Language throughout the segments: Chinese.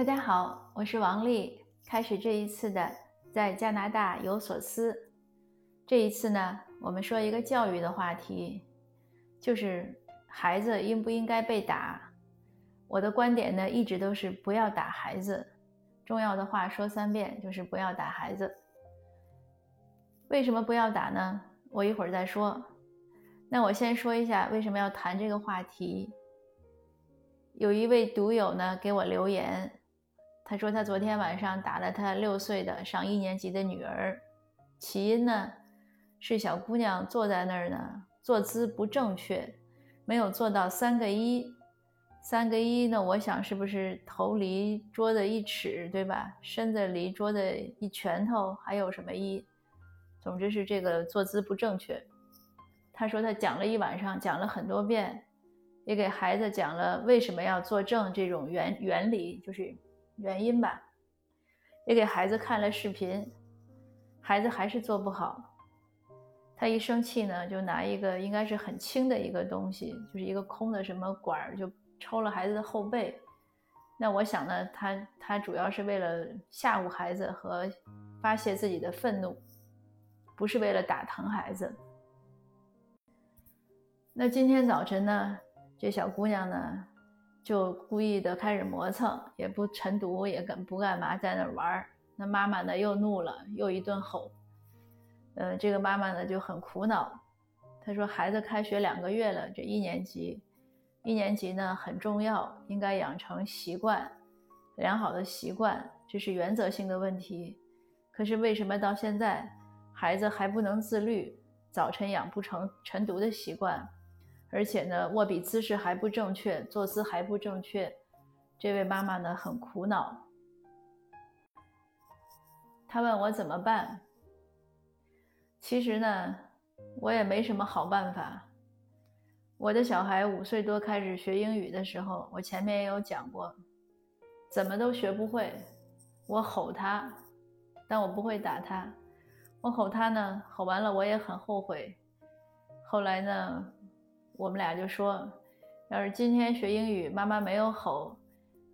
大家好，我是王丽。开始这一次的在加拿大有所思。这一次呢，我们说一个教育的话题，就是孩子应不应该被打。我的观点呢，一直都是不要打孩子。重要的话说三遍，就是不要打孩子。为什么不要打呢？我一会儿再说。那我先说一下为什么要谈这个话题。有一位读友呢给我留言。他说他昨天晚上打了他六岁的上一年级的女儿，起因呢是小姑娘坐在那儿呢，坐姿不正确，没有做到三个一。三个一呢，我想是不是头离桌子一尺，对吧？身子离桌子一拳头，还有什么一？总之是这个坐姿不正确。他说他讲了一晚上，讲了很多遍，也给孩子讲了为什么要坐正这种原原理，就是。原因吧，也给孩子看了视频，孩子还是做不好。他一生气呢，就拿一个应该是很轻的一个东西，就是一个空的什么管儿，就抽了孩子的后背。那我想呢，他他主要是为了吓唬孩子和发泄自己的愤怒，不是为了打疼孩子。那今天早晨呢，这小姑娘呢？就故意的开始磨蹭，也不晨读，也干不干嘛，在那玩儿。那妈妈呢又怒了，又一顿吼。呃，这个妈妈呢就很苦恼。她说：“孩子开学两个月了，这一年级，一年级呢很重要，应该养成习惯，良好的习惯，这是原则性的问题。可是为什么到现在孩子还不能自律，早晨养不成晨读的习惯？”而且呢，握笔姿势还不正确，坐姿还不正确，这位妈妈呢很苦恼。她问我怎么办？其实呢，我也没什么好办法。我的小孩五岁多开始学英语的时候，我前面也有讲过，怎么都学不会。我吼他，但我不会打他。我吼他呢，吼完了我也很后悔。后来呢？我们俩就说，要是今天学英语，妈妈没有吼，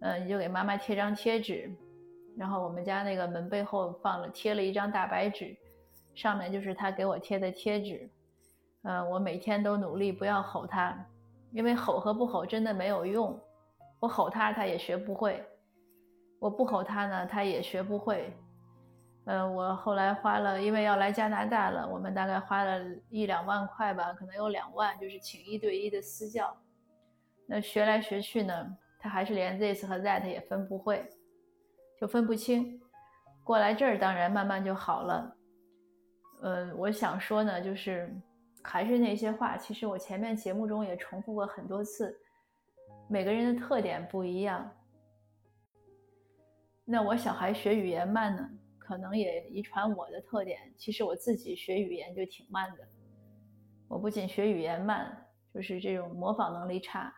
嗯，你就给妈妈贴张贴纸。然后我们家那个门背后放了贴了一张大白纸，上面就是他给我贴的贴纸。嗯，我每天都努力不要吼他，因为吼和不吼真的没有用。我吼他，他也学不会；我不吼他呢，他也学不会。嗯，我后来花了，因为要来加拿大了，我们大概花了一两万块吧，可能有两万，就是请一对一的私教。那学来学去呢，他还是连 this 和 that 也分不会，就分不清。过来这儿当然慢慢就好了。嗯，我想说呢，就是还是那些话，其实我前面节目中也重复过很多次，每个人的特点不一样。那我小孩学语言慢呢？可能也遗传我的特点。其实我自己学语言就挺慢的。我不仅学语言慢，就是这种模仿能力差。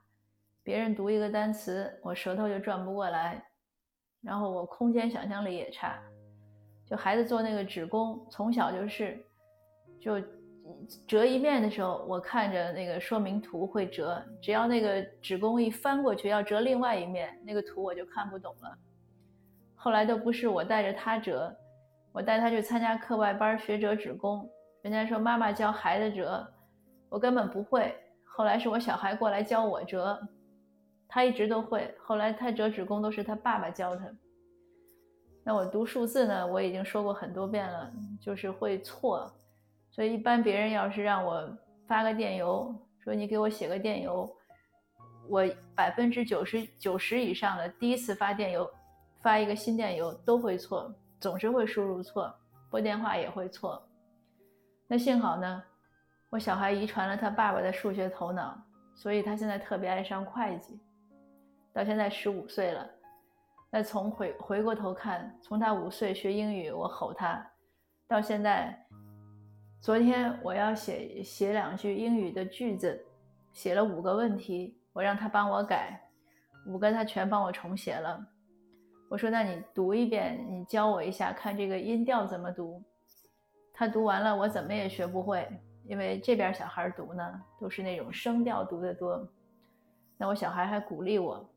别人读一个单词，我舌头就转不过来。然后我空间想象力也差。就孩子做那个纸工，从小就是，就折一面的时候，我看着那个说明图会折。只要那个纸工一翻过去要折另外一面，那个图我就看不懂了。后来都不是我带着他折，我带他去参加课外班学折纸工。人家说妈妈教孩子折，我根本不会。后来是我小孩过来教我折，他一直都会。后来他折纸工都是他爸爸教他。那我读数字呢？我已经说过很多遍了，就是会错。所以一般别人要是让我发个电邮，说你给我写个电邮，我百分之九十九十以上的第一次发电邮。发一个新电邮都会错，总是会输入错，拨电话也会错。那幸好呢，我小孩遗传了他爸爸的数学头脑，所以他现在特别爱上会计。到现在十五岁了，那从回回过头看，从他五岁学英语，我吼他，到现在，昨天我要写写两句英语的句子，写了五个问题，我让他帮我改，五个他全帮我重写了。我说：“那你读一遍，你教我一下，看这个音调怎么读。”他读完了，我怎么也学不会，因为这边小孩读呢，都是那种声调读的多。那我小孩还鼓励我，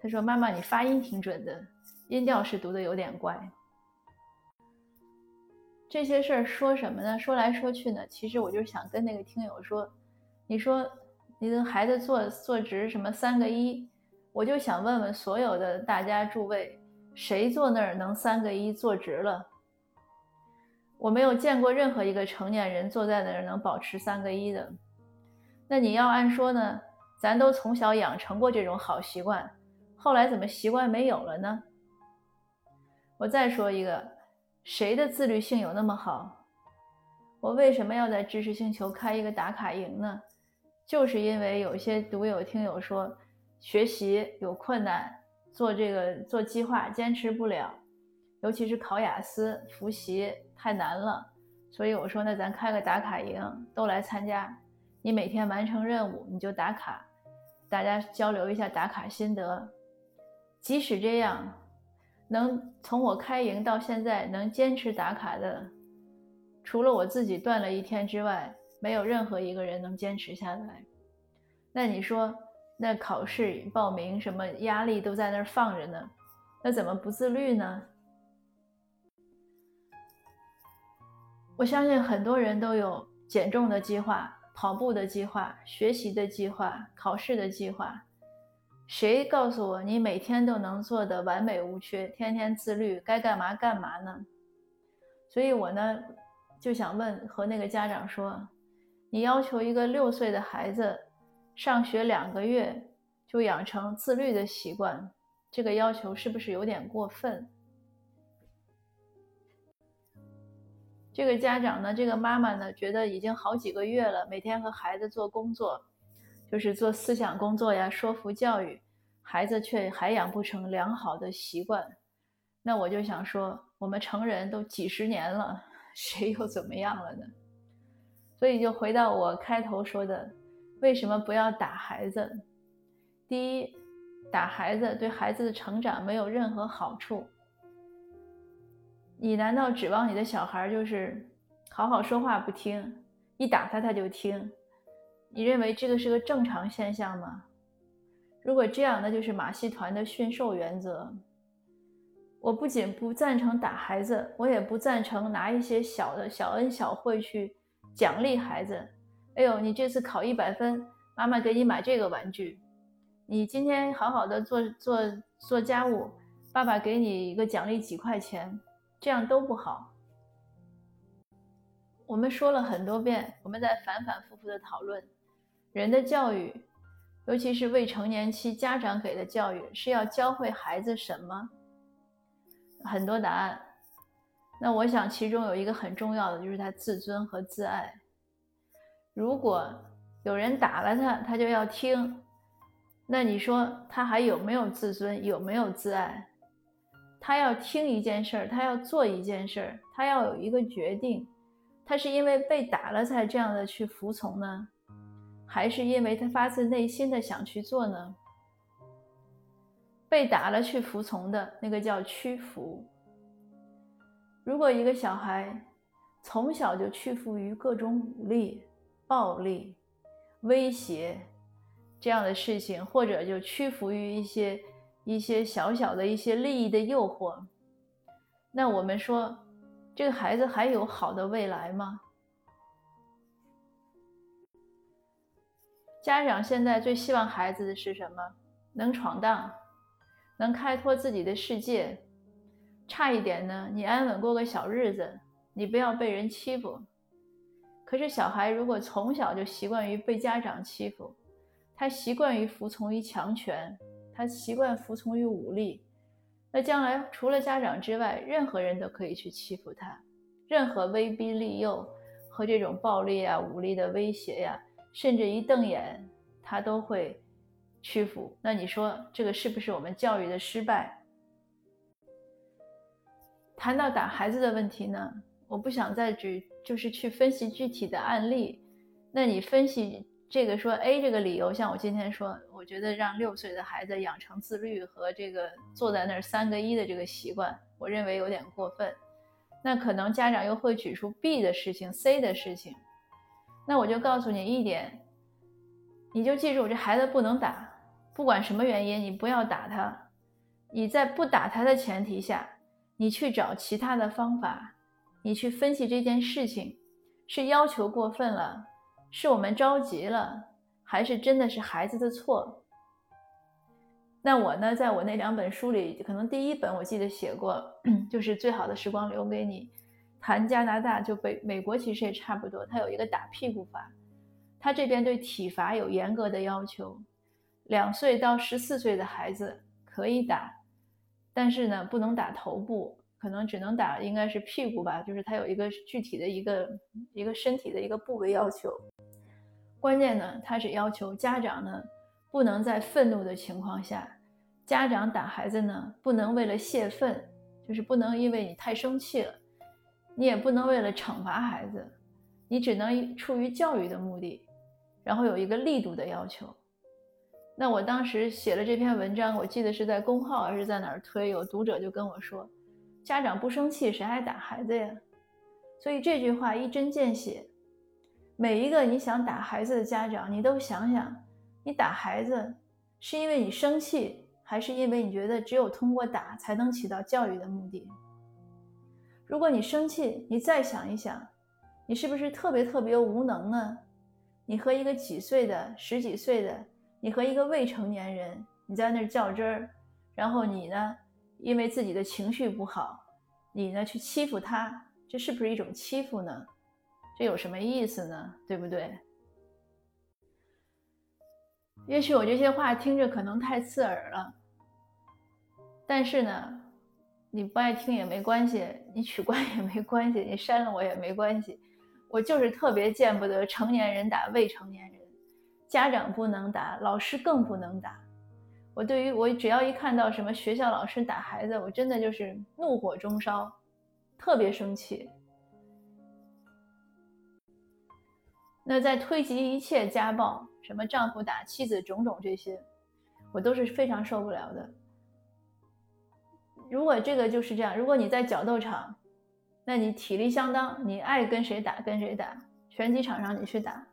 他说：“妈妈，你发音挺准的，音调是读的有点怪。”这些事儿说什么呢？说来说去呢，其实我就想跟那个听友说，你说你的孩子坐坐直什么三个一，我就想问问所有的大家诸位，谁坐那儿能三个一坐直了？我没有见过任何一个成年人坐在那儿能保持三个一的。那你要按说呢，咱都从小养成过这种好习惯，后来怎么习惯没有了呢？我再说一个。谁的自律性有那么好？我为什么要在知识星球开一个打卡营呢？就是因为有些读友听友说学习有困难，做这个做计划坚持不了，尤其是考雅思复习太难了，所以我说那咱开个打卡营，都来参加。你每天完成任务你就打卡，大家交流一下打卡心得。即使这样。能从我开营到现在能坚持打卡的，除了我自己断了一天之外，没有任何一个人能坚持下来。那你说，那考试报名什么压力都在那儿放着呢，那怎么不自律呢？我相信很多人都有减重的计划、跑步的计划、学习的计划、考试的计划。谁告诉我你每天都能做的完美无缺，天天自律，该干嘛干嘛呢？所以我呢就想问和那个家长说，你要求一个六岁的孩子上学两个月就养成自律的习惯，这个要求是不是有点过分？这个家长呢，这个妈妈呢，觉得已经好几个月了，每天和孩子做工作。就是做思想工作呀，说服教育，孩子却还养不成良好的习惯。那我就想说，我们成人都几十年了，谁又怎么样了呢？所以就回到我开头说的，为什么不要打孩子？第一，打孩子对孩子的成长没有任何好处。你难道指望你的小孩就是好好说话不听，一打他他就听？你认为这个是个正常现象吗？如果这样，那就是马戏团的驯兽原则。我不仅不赞成打孩子，我也不赞成拿一些小的小恩小惠去奖励孩子。哎呦，你这次考一百分，妈妈给你买这个玩具；你今天好好的做做做家务，爸爸给你一个奖励几块钱，这样都不好。我们说了很多遍，我们在反反复复的讨论。人的教育，尤其是未成年期家长给的教育，是要教会孩子什么？很多答案。那我想其中有一个很重要的，就是他自尊和自爱。如果有人打了他，他就要听，那你说他还有没有自尊？有没有自爱？他要听一件事儿，他要做一件事儿，他要有一个决定，他是因为被打了才这样的去服从呢？还是因为他发自内心的想去做呢？被打了去服从的那个叫屈服。如果一个小孩从小就屈服于各种武力、暴力、威胁这样的事情，或者就屈服于一些一些小小的一些利益的诱惑，那我们说这个孩子还有好的未来吗？家长现在最希望孩子的是什么？能闯荡，能开拓自己的世界。差一点呢，你安稳过个小日子，你不要被人欺负。可是小孩如果从小就习惯于被家长欺负，他习惯于服从于强权，他习惯服从于武力，那将来除了家长之外，任何人都可以去欺负他。任何威逼利诱和这种暴力啊、武力的威胁呀。甚至一瞪眼，他都会屈服。那你说这个是不是我们教育的失败？谈到打孩子的问题呢，我不想再举，就是去分析具体的案例。那你分析这个说 A 这个理由，像我今天说，我觉得让六岁的孩子养成自律和这个坐在那儿三个一的这个习惯，我认为有点过分。那可能家长又会举出 B 的事情、C 的事情。那我就告诉你一点，你就记住，这孩子不能打，不管什么原因，你不要打他。你在不打他的前提下，你去找其他的方法，你去分析这件事情，是要求过分了，是我们着急了，还是真的是孩子的错？那我呢，在我那两本书里，可能第一本我记得写过，就是《最好的时光留给你》，谈加拿大就北美国其实也差不多，它有一个打屁股法，它这边对体罚有严格的要求。两岁到十四岁的孩子可以打，但是呢，不能打头部，可能只能打应该是屁股吧，就是他有一个具体的一个一个身体的一个部位要求。关键呢，他是要求家长呢不能在愤怒的情况下，家长打孩子呢不能为了泄愤，就是不能因为你太生气了，你也不能为了惩罚孩子，你只能出于教育的目的，然后有一个力度的要求。那我当时写了这篇文章，我记得是在公号还是在哪儿推，有读者就跟我说：“家长不生气，谁还打孩子呀？”所以这句话一针见血。每一个你想打孩子的家长，你都想想，你打孩子是因为你生气，还是因为你觉得只有通过打才能起到教育的目的？如果你生气，你再想一想，你是不是特别特别无能呢？你和一个几岁的、十几岁的。你和一个未成年人，你在那儿较真儿，然后你呢，因为自己的情绪不好，你呢去欺负他，这是不是一种欺负呢？这有什么意思呢？对不对？也许我这些话听着可能太刺耳了，但是呢，你不爱听也没关系，你取关也没关系，你删了我也没关系，我就是特别见不得成年人打未成年人。家长不能打，老师更不能打。我对于我只要一看到什么学校老师打孩子，我真的就是怒火中烧，特别生气。那在推及一切家暴，什么丈夫打妻子，种种这些，我都是非常受不了的。如果这个就是这样，如果你在角斗场，那你体力相当，你爱跟谁打跟谁打，拳击场上你去打，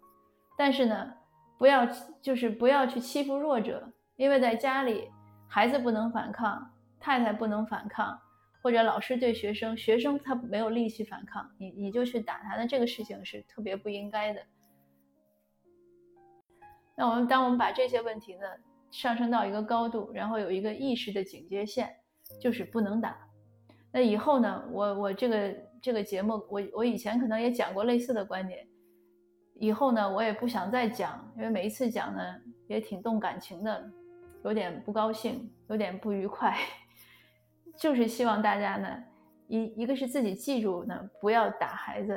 但是呢。不要，就是不要去欺负弱者，因为在家里，孩子不能反抗，太太不能反抗，或者老师对学生，学生他没有力气反抗，你你就去打他，那这个事情是特别不应该的。那我们当我们把这些问题呢上升到一个高度，然后有一个意识的警戒线，就是不能打。那以后呢，我我这个这个节目，我我以前可能也讲过类似的观点。以后呢，我也不想再讲，因为每一次讲呢也挺动感情的，有点不高兴，有点不愉快。就是希望大家呢，一一个是自己记住呢，不要打孩子；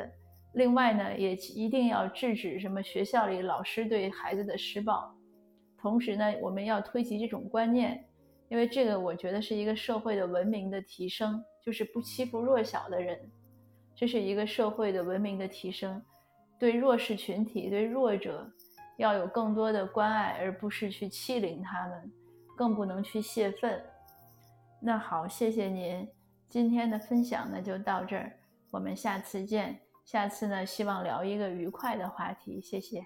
另外呢，也一定要制止什么学校里老师对孩子的施暴。同时呢，我们要推及这种观念，因为这个我觉得是一个社会的文明的提升，就是不欺负弱小的人，这是一个社会的文明的提升。对弱势群体、对弱者，要有更多的关爱，而不是去欺凌他们，更不能去泄愤。那好，谢谢您今天的分享呢，就到这儿，我们下次见。下次呢，希望聊一个愉快的话题，谢谢。